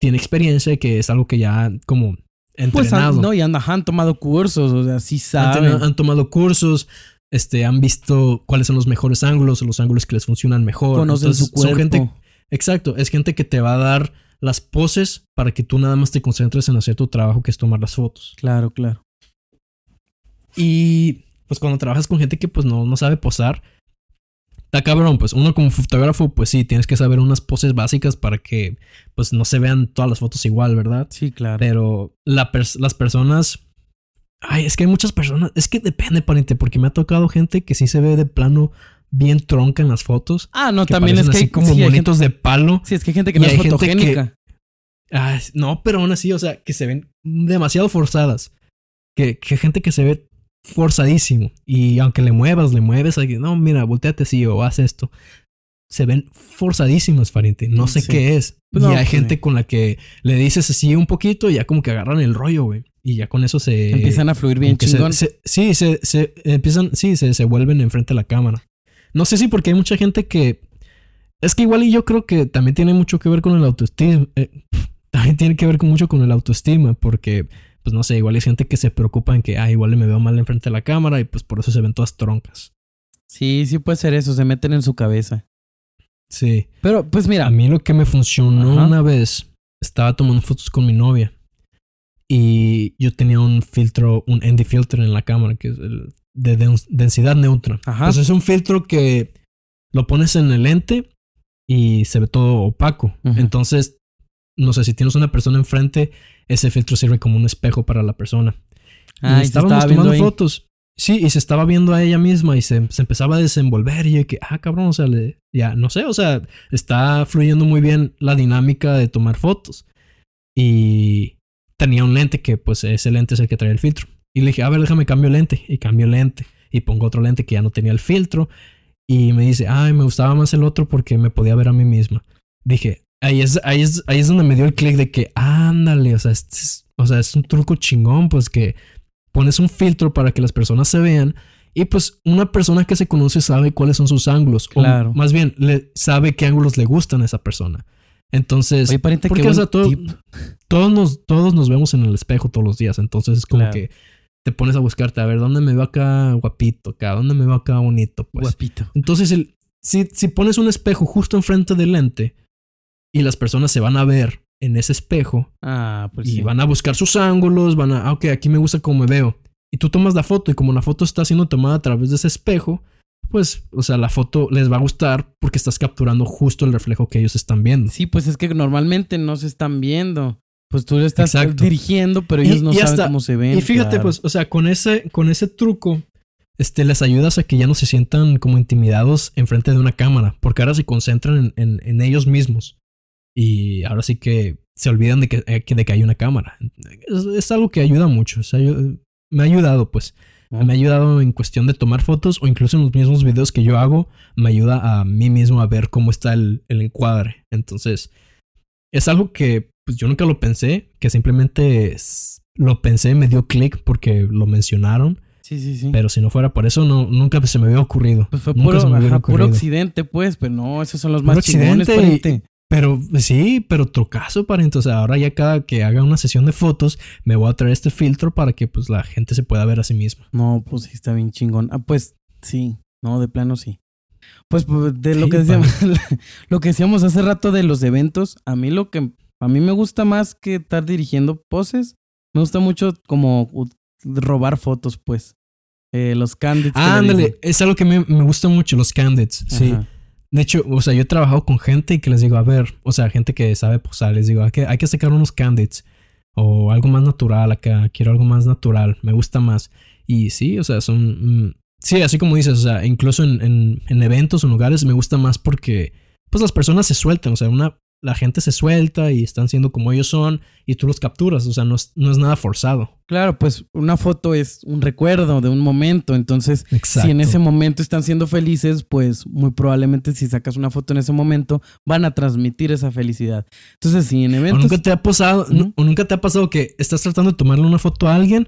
tiene experiencia y que es algo que ya como Pues entrenado. han, no, y han tomado cursos, o sea, sí saben. han tomado cursos, este, han visto cuáles son los mejores ángulos los ángulos que les funcionan mejor. conocen Entonces, su cuerpo. Son gente, Exacto, es gente que te va a dar las poses para que tú nada más te concentres en hacer tu trabajo, que es tomar las fotos. Claro, claro. Y pues cuando trabajas con gente que pues no, no sabe posar, está cabrón, pues uno como fotógrafo, pues sí, tienes que saber unas poses básicas para que pues no se vean todas las fotos igual, ¿verdad? Sí, claro. Pero la pers- las personas... Ay, es que hay muchas personas... Es que depende, pariente, porque me ha tocado gente que sí se ve de plano bien tronca en las fotos. ah, no, Que también es que así hay, como sí, hay gente, monitos de palo. sí, es que hay gente que no es que- fotogénica. Ah, no, pero aún así, o sea, que se ven demasiado forzadas. Que, que gente que se ve forzadísimo. Y aunque le muevas, le mueves, hay que, no, mira, volteate así o haz esto. Se ven forzadísimos, pariente. No sé Sí. qué es. Pues y no, hay pues, gente con la que le dices así un poquito y ya como que agarran el rollo, güey. Y ya con eso se... Empiezan a fluir bien que se- chingón. se- sí, se, se empiezan, sí, se, se vuelven enfrente de la cámara. No sé si porque hay mucha gente que. Es que igual y yo creo que también tiene mucho que ver con el autoestima. eh, también tiene que ver con mucho con el autoestima. Porque, pues no sé, igual hay gente que se preocupa en que, ah, igual me veo mal enfrente de la cámara y pues por eso se ven todas troncas. Sí, sí puede ser eso, se meten en su cabeza. Sí. Pero, pues mira, A mí lo que me funcionó Ajá. una vez, estaba tomando fotos con mi novia y yo tenía un filtro, un ND filter en la cámara, que es el de dens- densidad neutra. Ajá. Pues es un filtro que lo pones en el lente y se ve todo opaco. Entonces, no sé, si tienes una persona enfrente, ese filtro sirve como un espejo para la persona. ah, y estábamos estaba tomando fotos. Sí, y se estaba viendo a ella misma y se, se empezaba a desenvolver y yo que, ah, cabrón, o sea, le- ya, no sé, o sea, está fluyendo muy bien la dinámica de tomar fotos. Y tenía un lente que, pues, ese lente es el que trae el filtro. Y le dije, a ver, déjame cambio el lente. Y cambio el lente. Y pongo otro lente que ya no tenía el filtro. Y me dice, ay, me gustaba más el otro porque me podía ver a mí misma. Dije, ahí es, ahí es, ahí es donde me dio el clic de que, ándale, o sea, es, o sea, es un truco chingón, pues que pones un filtro para que las personas se vean. Y pues una persona que se conoce sabe cuáles son sus ángulos. o más bien, le, sabe qué ángulos le gustan a esa persona. Entonces, Oye, pariente, porque, o sea, todo- todos nos, todos nos vemos en el espejo todos los días. Entonces es como Claro. que te pones a buscarte, a ver, ¿dónde me veo acá guapito? Acá, ¿dónde me veo acá bonito? Pues. Guapito. Entonces, el, si, si pones un espejo justo enfrente del lente y las personas se van a ver en ese espejo Ah, pues y sí. van a buscar sus ángulos, van a, ah, ok, aquí me gusta cómo me veo. Y tú tomas la foto y como la foto está siendo tomada a través de ese espejo, pues, o sea, la foto les va a gustar porque estás capturando justo el reflejo que ellos están viendo. Sí, pues es que normalmente no se están viendo. Pues tú le estás Exacto. dirigiendo, pero Y- ellos no y saben hasta- cómo se ven. Y fíjate, claro. pues, o sea, con ese, con ese truco, este, les ayudas a que ya no se sientan como intimidados enfrente de una cámara, porque ahora se concentran en, en- en ellos mismos. Y ahora sí que se olvidan de que, eh, de que hay una cámara. Es, es algo que ayuda mucho. o sea, yo- me ha ayudado, pues. Me ha ayudado en cuestión de tomar fotos o incluso en los mismos videos que yo hago, me ayuda a mí mismo a ver cómo está el, el encuadre. Entonces, es algo que pues, yo nunca lo pensé, que simplemente es- lo pensé, me dio clic porque lo mencionaron, Sí, sí, sí. pero si no fuera por eso, no, nunca se me había ocurrido. pues fue nunca puro, se me hubiera ajá, puro ocurrido. occidente, pues, pero no, esos son los Puro más chingones, y- pariente. Pero sí, pero trucazo, pariente. O sea, ahora ya cada que haga una sesión de fotos, me voy a traer este filtro para que pues la gente se pueda ver a sí misma. No, pues sí, está bien chingón. Ah, pues sí, no, de plano sí. Pues, pues, de lo Sí, que decíamos, lo que decíamos hace rato de los eventos, a mí lo que a mí me gusta más que estar dirigiendo poses, me gusta mucho como robar fotos, pues. Eh, los candidates. Ah, ándale, es algo que me, me gusta mucho, los candidates. Sí. De hecho, o sea, yo he trabajado con gente y que les digo, a ver, o sea, gente que sabe posar, les digo, hay que, hay que sacar unos candidates o algo más natural acá, quiero algo más natural, me gusta más. Y sí, o sea, son... mm, sí, así como dices, o sea, incluso en, en, en eventos o lugares me gusta más porque, pues las personas se sueltan, o sea, una, la gente se suelta y están siendo como ellos son y tú los capturas, o sea, no es, no es nada forzado. Claro, pues una foto es un recuerdo de un momento, entonces Exacto. si en ese momento están siendo felices, pues muy probablemente si sacas una foto en ese momento van a transmitir esa felicidad. Entonces, si en ¿O eventos nunca te ha pasado, o nunca te ha pasado que estás tratando de tomarle una foto a alguien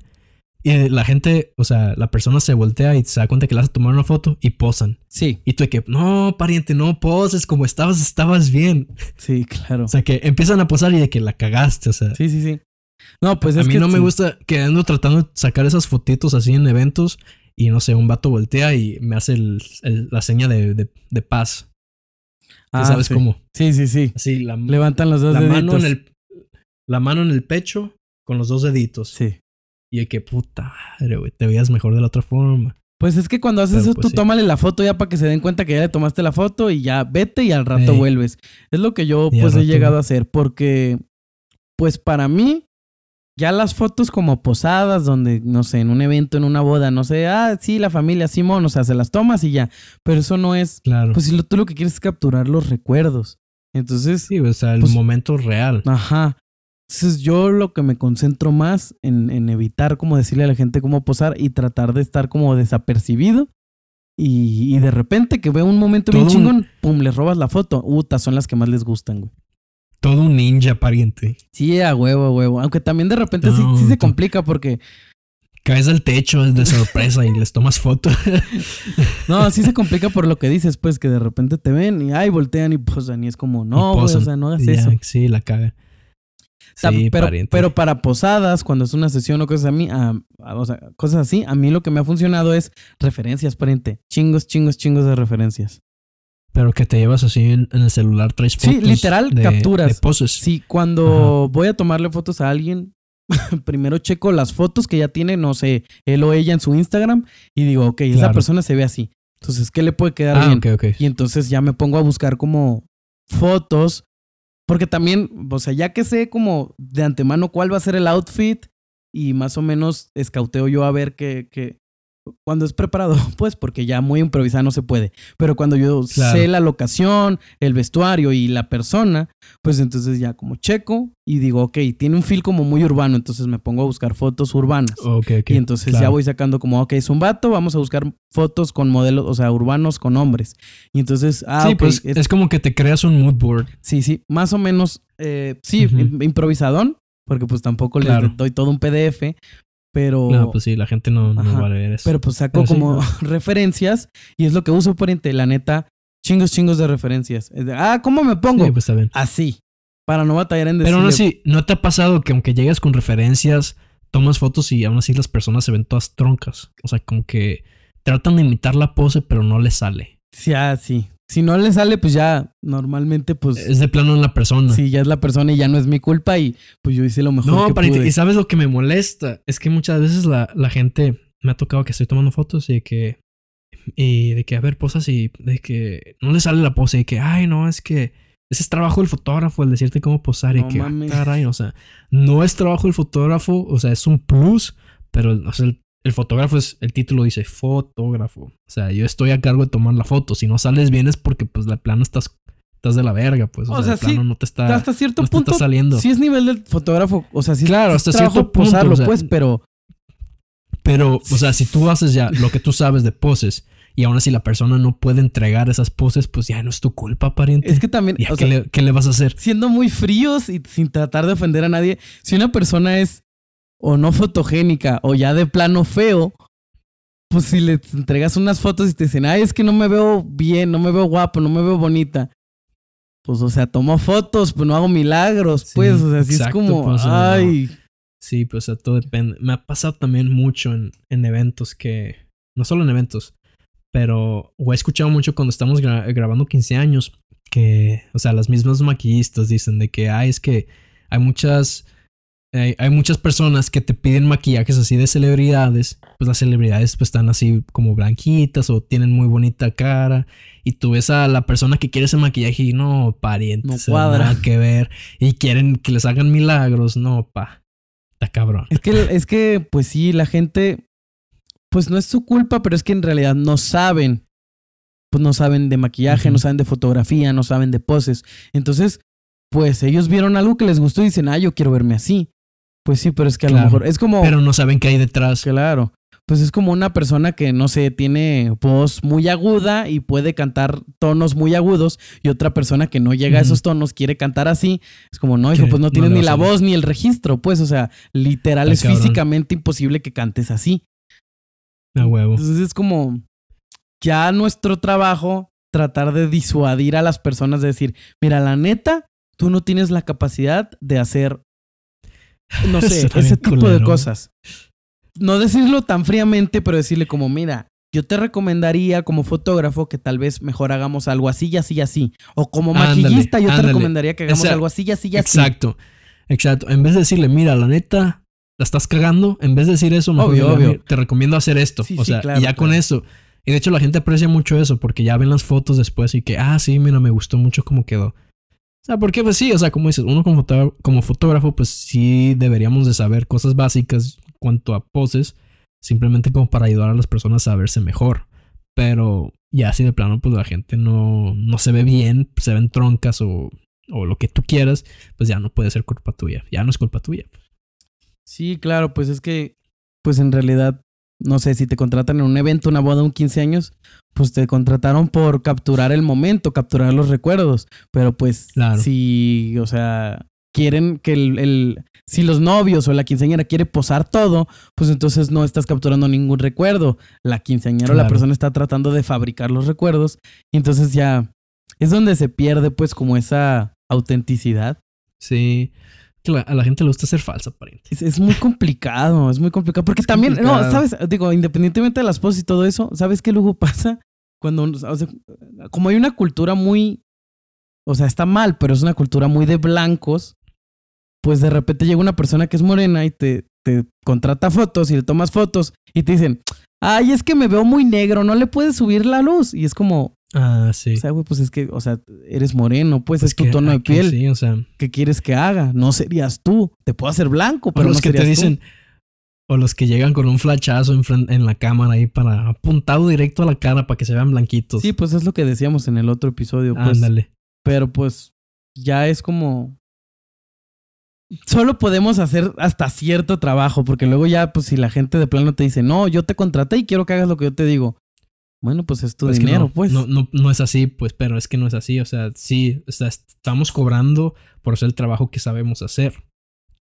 y la gente, o sea, la persona se voltea y se da cuenta que le vas a tomar una foto y posan. Sí, Y tú de que, no, pariente, no poses, como estabas, estabas bien. sí, claro. O sea, que empiezan a posar y de que la cagaste, o sea. Sí, sí, sí. No, pues a es mí que no me gusta que ando tratando de sacar esas fotitos así en eventos y no sé, un vato voltea y me hace el- el- la seña de, de- de paz. Ah, ¿Sabes sí. cómo? Sí, sí, sí. Así, la, Levantan los dos la mano deditos. en el la mano en el pecho con los dos deditos. Sí. Y de que puta madre, güey, te veías mejor de la otra forma. Pues es que cuando haces Pero, eso, pues, tú sí. tómale la foto ya para que se den cuenta que ya le tomaste la foto y ya vete y al rato Ey. vuelves. Es lo que yo Y pues he llegado a hacer porque pues para mí ya las fotos como posadas donde no sé, en un evento, en una boda, no sé, ah, sí, la familia Simón, o sea, se las tomas y ya, pero eso no es Claro. pues si lo- tú lo que quieres es capturar los recuerdos. Entonces, sí, o sea, el pues- momento real. Ajá. Entonces yo lo que me concentro más en, en evitar como decirle a la gente cómo posar y tratar de estar como desapercibido. Y, y de repente que veo un momento bien Todo un- chingón, pum, les robas la foto. Uta, son las que más les gustan, güey. Todo un ninja pariente. Sí, a huevo, a huevo. Aunque también de repente sí, sí se complica porque... Caes al techo de sorpresa y les tomas foto. No, sí se complica por lo que dices, pues, que de repente te ven y ay, voltean y posan. Y es como, no, güey, o sea, no hagas Y ya, eso. Sí, la caga. O sea, Sí, pero, pariente. pero para posadas, cuando es una sesión o cosas, a mí, a- a- o sea, cosas así, a mí lo que me ha funcionado es referencias, pariente. Chingos, chingos, chingos de referencias. Pero que te llevas así en, en el celular, traes Sí, fotos. literal, de- capturas. De poses. Sí, cuando voy a tomarle fotos a alguien, primero checo las fotos que ya tiene, no sé, él o ella en su Instagram y digo, ok, esa persona se ve así. Entonces, ¿qué le puede quedar Ah, bien? Y entonces ya me pongo a buscar como fotos. Porque también, o sea, ya que sé como de antemano cuál va a ser el outfit y más o menos escauteo yo a ver que cuando es preparado, pues porque ya muy improvisado no se puede. Pero cuando yo Claro. sé la locación, el vestuario y la persona, pues entonces ya como checo y digo, ok, tiene un feel como muy urbano, entonces me pongo a buscar fotos urbanas. Ok, ok. Y entonces ya voy sacando como, ok, es un vato, vamos a buscar fotos con modelos, o sea, urbanos con hombres. Y entonces, ah, sí, pues es- es como que te creas un mood board. sí, sí, más o menos, eh, sí, Ujú. im- improvisadón, porque pues tampoco les Claro. doy todo un PDF, pero, No, pues sí, la gente no, no va a ver eso. pero pues saco pero sí, como ¿no? referencias y es lo que uso, pariente, la neta, chingos, chingos de referencias. De, ah, ¿cómo me pongo? Sí, pues está bien. Así, para no batallar en Pero aún decirle, así, ¿no te ha pasado que aunque llegues con referencias, tomas fotos y aún así las personas se ven todas troncas? O sea, como que tratan de imitar la pose, pero no les sale. sí, ah, sí. Si no le sale, pues ya, normalmente, pues... Es de plano en la persona. Sí, ya es la persona y ya no es mi culpa y pues yo hice lo mejor No, que pariente, pude. y sabes lo que me molesta. Es que muchas veces la, la gente me ha tocado que estoy tomando fotos y de que. Y de que, a ver, posas y de que no le sale la pose y que, ay, no, es que ese es trabajo del fotógrafo, el decirte cómo posar No y que, ah, mames. caray, o sea, no es trabajo del fotógrafo, o sea, es un plus, pero o sea, el, el fotógrafo es, el título dice fotógrafo. O sea, yo estoy a cargo de tomar la foto. Si no sales bien es porque, pues, de plano estás, estás de la verga, pues. O, O sea, sea, plano no te está, hasta cierto no punto está saliendo. sí es nivel del fotógrafo, o sea, sí, Claro, hasta cierto punto, posarlo, o sea, pues, pero Pero, o sea, si tú haces ya lo que tú sabes de poses y aún así la persona no puede entregar esas poses, pues ya no es tu culpa, pariente. es que también, ¿Ya o qué, sea, le, qué le vas a hacer? siendo muy fríos y sin tratar de ofender a nadie, si una persona es o no fotogénica o ya de plano feo, pues si le entregas unas fotos y te dicen, ay, es que no me veo bien, no me veo guapo, no me veo bonita. Pues, o sea, tomo fotos, pues no hago milagros, Sí, pues, o sea, sí es como, pues, ay, Sí, pues o sea, todo depende. Me ha pasado también mucho en, en eventos que. No solo en eventos, pero. O he escuchado mucho cuando estamos gra- grabando 15 años. Que. O sea, las mismas maquillistas dicen de que. Ay, es que hay muchas. Hay, hay muchas personas que te piden maquillajes así de celebridades. Pues las celebridades pues están así como blanquitas o tienen muy bonita cara. Y tú ves a la persona que quiere ese maquillaje y no, pariente, No cuadra. nada que ver. Y quieren que les hagan milagros. No, pa. Está cabrón. Es que, es que, pues sí, la gente, pues no es su culpa, pero es que en realidad no saben. Pues no saben de maquillaje, no saben de fotografía, no saben de poses. Entonces, pues ellos vieron algo que les gustó y dicen, ah, yo quiero verme así. Pues sí, pero es que a Claro. lo mejor es como, Pero no saben qué hay detrás. claro, pues es como una persona que, no sé, tiene voz muy aguda y puede cantar tonos muy agudos y otra persona que no llega a esos tonos quiere cantar así. Es como, no, hijo, pues no tienes ni la voz ni el registro, pues, o sea, literal es cabrón. físicamente imposible que cantes así. A huevo. Entonces es como ya nuestro trabajo tratar de disuadir a las personas de decir, mira, la neta, tú no tienes la capacidad de hacer, no sé, ese tipo de cosas. No decirlo tan fríamente, pero decirle como, mira, yo te recomendaría como fotógrafo que tal vez mejor hagamos algo así y así y así. O como Ándale, maquillista, yo te ándale. recomendaría que hagamos O sea, algo así y así y así. Exacto. Exacto. En vez de decirle, mira, la neta, la estás cagando, en vez de decir eso, mejor Obvio, obvio. "Mira, te recomiendo hacer esto. Sí, o sí, sea, claro, y ya con eso. Y de hecho la gente aprecia mucho eso porque ya ven las fotos después y que, ah, sí, mira, me gustó mucho cómo quedó. O sea, porque pues sí, o sea, como dices, uno como, fotógrafo, como fotógrafo, pues sí deberíamos de saber cosas básicas cuanto a poses, simplemente como para ayudar a las personas a verse mejor. Pero ya así de plano, pues la gente no, no se ve bien, se ven troncas o, o lo que tú quieras, pues ya no puede ser culpa tuya. Ya no es culpa tuya. Sí, claro, pues es que, pues en realidad, no sé, si te contratan en un evento, una boda, un 15 años, pues te contrataron por capturar el momento, capturar los recuerdos. Pero pues, Claro. si, o sea, quieren que el, el- si los novios o la quinceañera quiere posar todo, pues entonces no estás capturando ningún recuerdo. La quinceañera o la persona está tratando de fabricar los recuerdos. Y entonces ya es donde se pierde, pues, como esa autenticidad. Sí. Que la- a la gente le gusta ser falsa, pariente. Es, es muy complicado, es muy complicado. Porque Es también, no. ¿sabes? Digo, independientemente de las poses y todo eso, ¿sabes qué luego pasa? Cuando, o sea, como hay una cultura muy, o sea, está mal, pero es una cultura muy de blancos, pues de repente llega una persona que es morena y te, te contrata fotos y le tomas fotos y te dicen, ay, es que me veo muy negro, no le puedes subir la luz. Y es como, Ah, sí. o sea, güey, pues es que, o sea, eres moreno, pues, Pues es tu que tono de aquí piel. Sí, o sea. ¿Qué quieres que haga? No serías tú. Te puedo hacer blanco, O pero los no que te tú. dicen, o los que llegan con un flachazo en la cámara ahí para apuntado directo a la cara para que se vean blanquitos. Sí, pues es lo que decíamos en el otro episodio, pues. Ándale. Pero pues ya es como. Solo podemos hacer hasta cierto trabajo, porque luego ya, pues si la gente de plano te dice, no, yo te contraté y quiero que hagas lo que yo te digo. Bueno, pues es tu Es que dinero, no, pues. No, no, no es así, pues, pero es que no es así. O sea, sí, o sea, estamos cobrando por hacer el trabajo que sabemos hacer.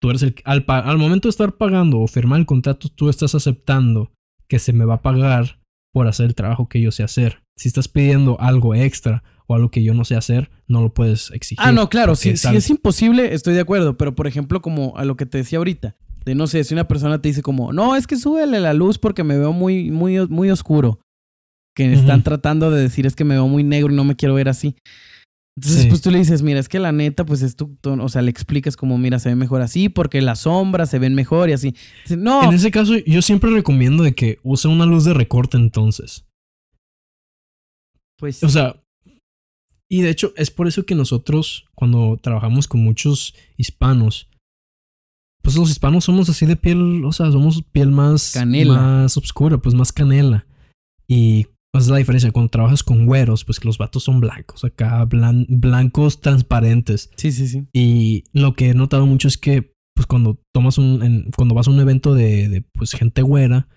Tú eres el al, al momento de estar pagando o firmar el contrato, tú estás aceptando que se me va a pagar por hacer el trabajo que yo sé hacer. Si estás pidiendo algo extra o algo que yo no sé hacer, no lo puedes exigir. Ah, no, claro, si, es imposible, estoy de acuerdo. Pero por ejemplo, como a lo que te decía ahorita, de no sé, si una persona te dice como, no, es que súbele la luz porque me veo muy, muy, muy oscuro. Que están tratando de decir es que me veo muy negro y no me quiero ver así. Entonces, Sí. pues tú le dices, mira, es que la neta, pues es tu tono, o sea, le explicas como, mira, se ve mejor así porque las sombras se ven mejor y así. Dice, no, En ese caso, yo siempre recomiendo de que use una luz de recorte entonces. pues O sea, y de hecho es por eso que nosotros cuando trabajamos con muchos hispanos, pues los hispanos somos así de piel, o sea, somos piel más Canela. más oscura, pues más canela. Y pues es la diferencia cuando trabajas con güeros, pues que los vatos son blancos, acá blan- blancos transparentes. sí, sí, sí. Y lo que he notado mucho es que pues cuando tomas un en- cuando vas a un evento de, de, pues gente güera,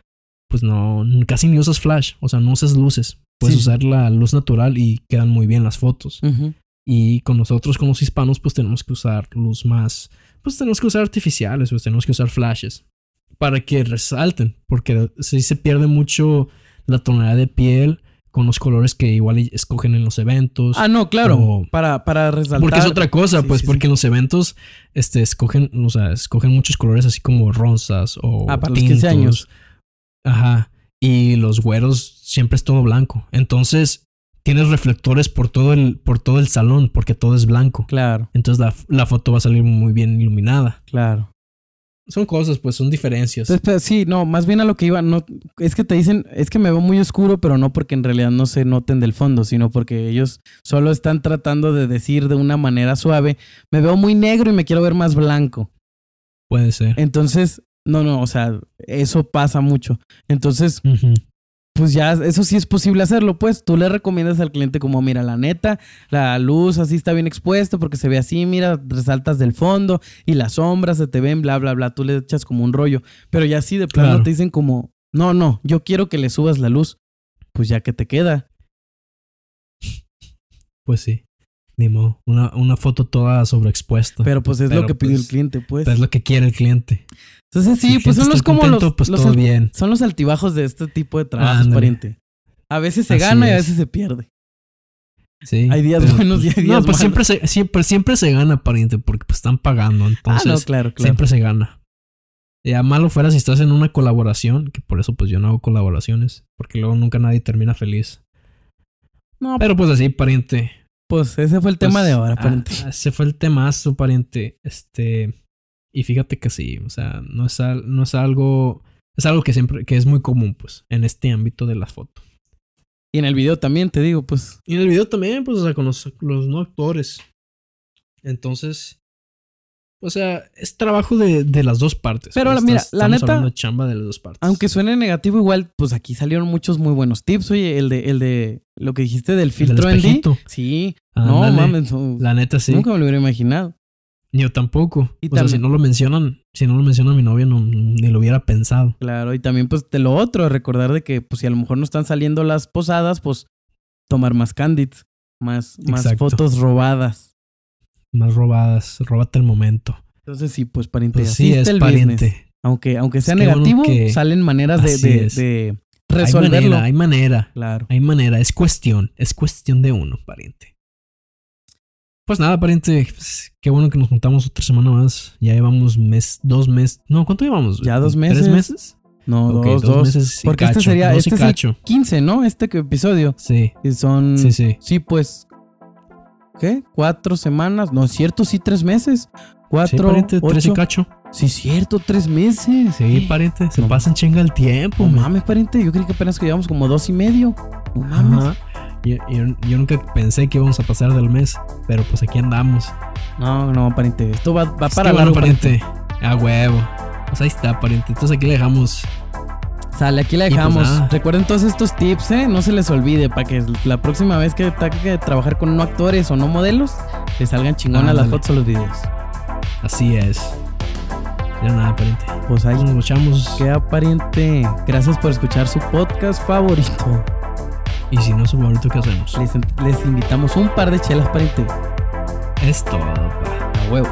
pues no casi ni usas flash, o sea, no usas luces. Puedes Sí. usar la luz natural y quedan muy bien las fotos. Ujú. Y con nosotros, con los hispanos, pues tenemos que usar luz más. Pues tenemos que usar artificiales, pues tenemos que usar flashes. Para que resalten. Porque sí se pierde mucho la tonalidad de piel con los colores que igual escogen en los eventos. Ah, no, claro. O- Para, para resaltar. porque es otra cosa, Sí, pues, sí, porque sí. en los eventos, este, escogen, o sea, escogen muchos colores así como rosas o. Ah, para los 15 tintos. años. Ajá. Y los güeros siempre es todo blanco. Entonces, tienes reflectores por todo el, por todo el salón, porque todo es blanco. Claro, Entonces la, la foto va a salir muy bien iluminada. claro. Son cosas, pues, son diferencias. Entonces, pero sí, no, más bien a lo que iba, no, es que te dicen, es que me veo muy oscuro, pero no porque en realidad no se noten del fondo, sino porque ellos solo están tratando de decir de una manera suave, me veo muy negro y me quiero ver más blanco. Puede ser. Entonces, no, no, o sea, eso pasa mucho. Entonces. Pues ya, eso sí es posible hacerlo, pues tú le recomiendas al cliente como, mira, la neta, la luz así está bien expuesta porque se ve así, mira, resaltas del fondo y las sombras se te ven, bla, bla, bla, tú le echas como un rollo, pero ya así de plano Claro. te dicen como, no, no, yo quiero que le subas la luz, pues ya que te queda. Pues sí. Ni modo. Una, una foto toda sobreexpuesta. Pero pues es Pero, lo que pidió pues, el cliente, pues. es lo que quiere el cliente. Entonces sí, Si pues son los como contento, los, pues los todo al- bien. son los altibajos de este tipo de trabajos, pariente. A veces se Así gana y a es. veces se pierde. Sí. Hay días pero, buenos y hay pues, días No, pues malos. siempre se, siempre, siempre se gana, pariente, porque pues están pagando. Ah, Entonces, no, claro, claro. siempre se gana. Ya malo fuera si estás en una colaboración, que por eso pues yo no hago colaboraciones, porque luego nunca nadie termina feliz. No, Pero pues así, pariente. Pues ese fue el Pues, tema de ahora, ah, pariente. ese fue el temazo, pariente. Este. Y fíjate que sí, o sea, no es, al- no es algo. Es algo que siempre, que es muy común, pues, en este ámbito de las fotos. Y en el video también te digo, pues, Y en el video también, pues, o sea, con los, los no actores. Entonces. O sea, es trabajo de, de las dos partes. Pero, pues, mira, estás- la neta, de chamba de las dos partes. aunque suene negativo, igual, pues aquí salieron muchos muy buenos tips. Oye, el de, el de lo que dijiste del El del filtro ND. espejito. Sí, no mames, La neta sí. nunca me lo hubiera imaginado. Yo tampoco. Y o sea, si no lo mencionan, si no lo menciona mi novia, no, ni lo hubiera pensado. Claro, y también pues de lo otro, recordar de que pues si a lo mejor no están saliendo las posadas, pues tomar más candids, más, más fotos robadas. Más robadas, róbate el momento. Entonces sí, pues pariente, Pues sí, es el pariente. business. Aunque, aunque sea negativo, que- salen maneras de, de- es. de Hay resolverlo. manera, hay manera. Claro. Hay manera. Es cuestión. Es cuestión de uno, pariente. Pues nada, pariente. pues, qué bueno que nos juntamos otra semana más. Ya llevamos mes, dos meses. No, ¿cuánto llevamos? Ya dos ¿Tres meses. meses? No, dos, dos. meses Porque este sería, este es el cacho. 15, ¿no? Este episodio. Sí, Y son... sí, sí. Sí, pues... ¿Qué? ¿Cuatro semanas? No, es cierto, sí, tres meses. Sí, Cuatro, pariente, tres y cacho. Sí, es cierto, tres meses. Sí, pariente. Se No. pasan chinga el tiempo, No man. mames, pariente. Yo creí que apenas que llevamos como dos y medio. No mames. Ajá. Yo, yo- yo nunca pensé que íbamos a pasar del mes, pero pues aquí andamos. No, no, pariente. Esto va, va para qué bueno, largo, pariente. pariente. A huevo. Pues ahí está, pariente. Entonces aquí le dejamos. Sale, aquí la pues dejamos. Recuerden todos estos tips, ¿eh? No se les olvide para que la próxima vez que tenga que trabajar con no actores o no modelos, les salgan chingonas las Ándale. fotos o los videos. Así es. Ya nada, pariente. Pues ahí Nos escuchamos. queda, pariente. Gracias por escuchar su podcast favorito. Y si no es su favorito, ¿qué hacemos? Les, les invitamos un par de chelas, pariente. Es todo, pa. A huevo.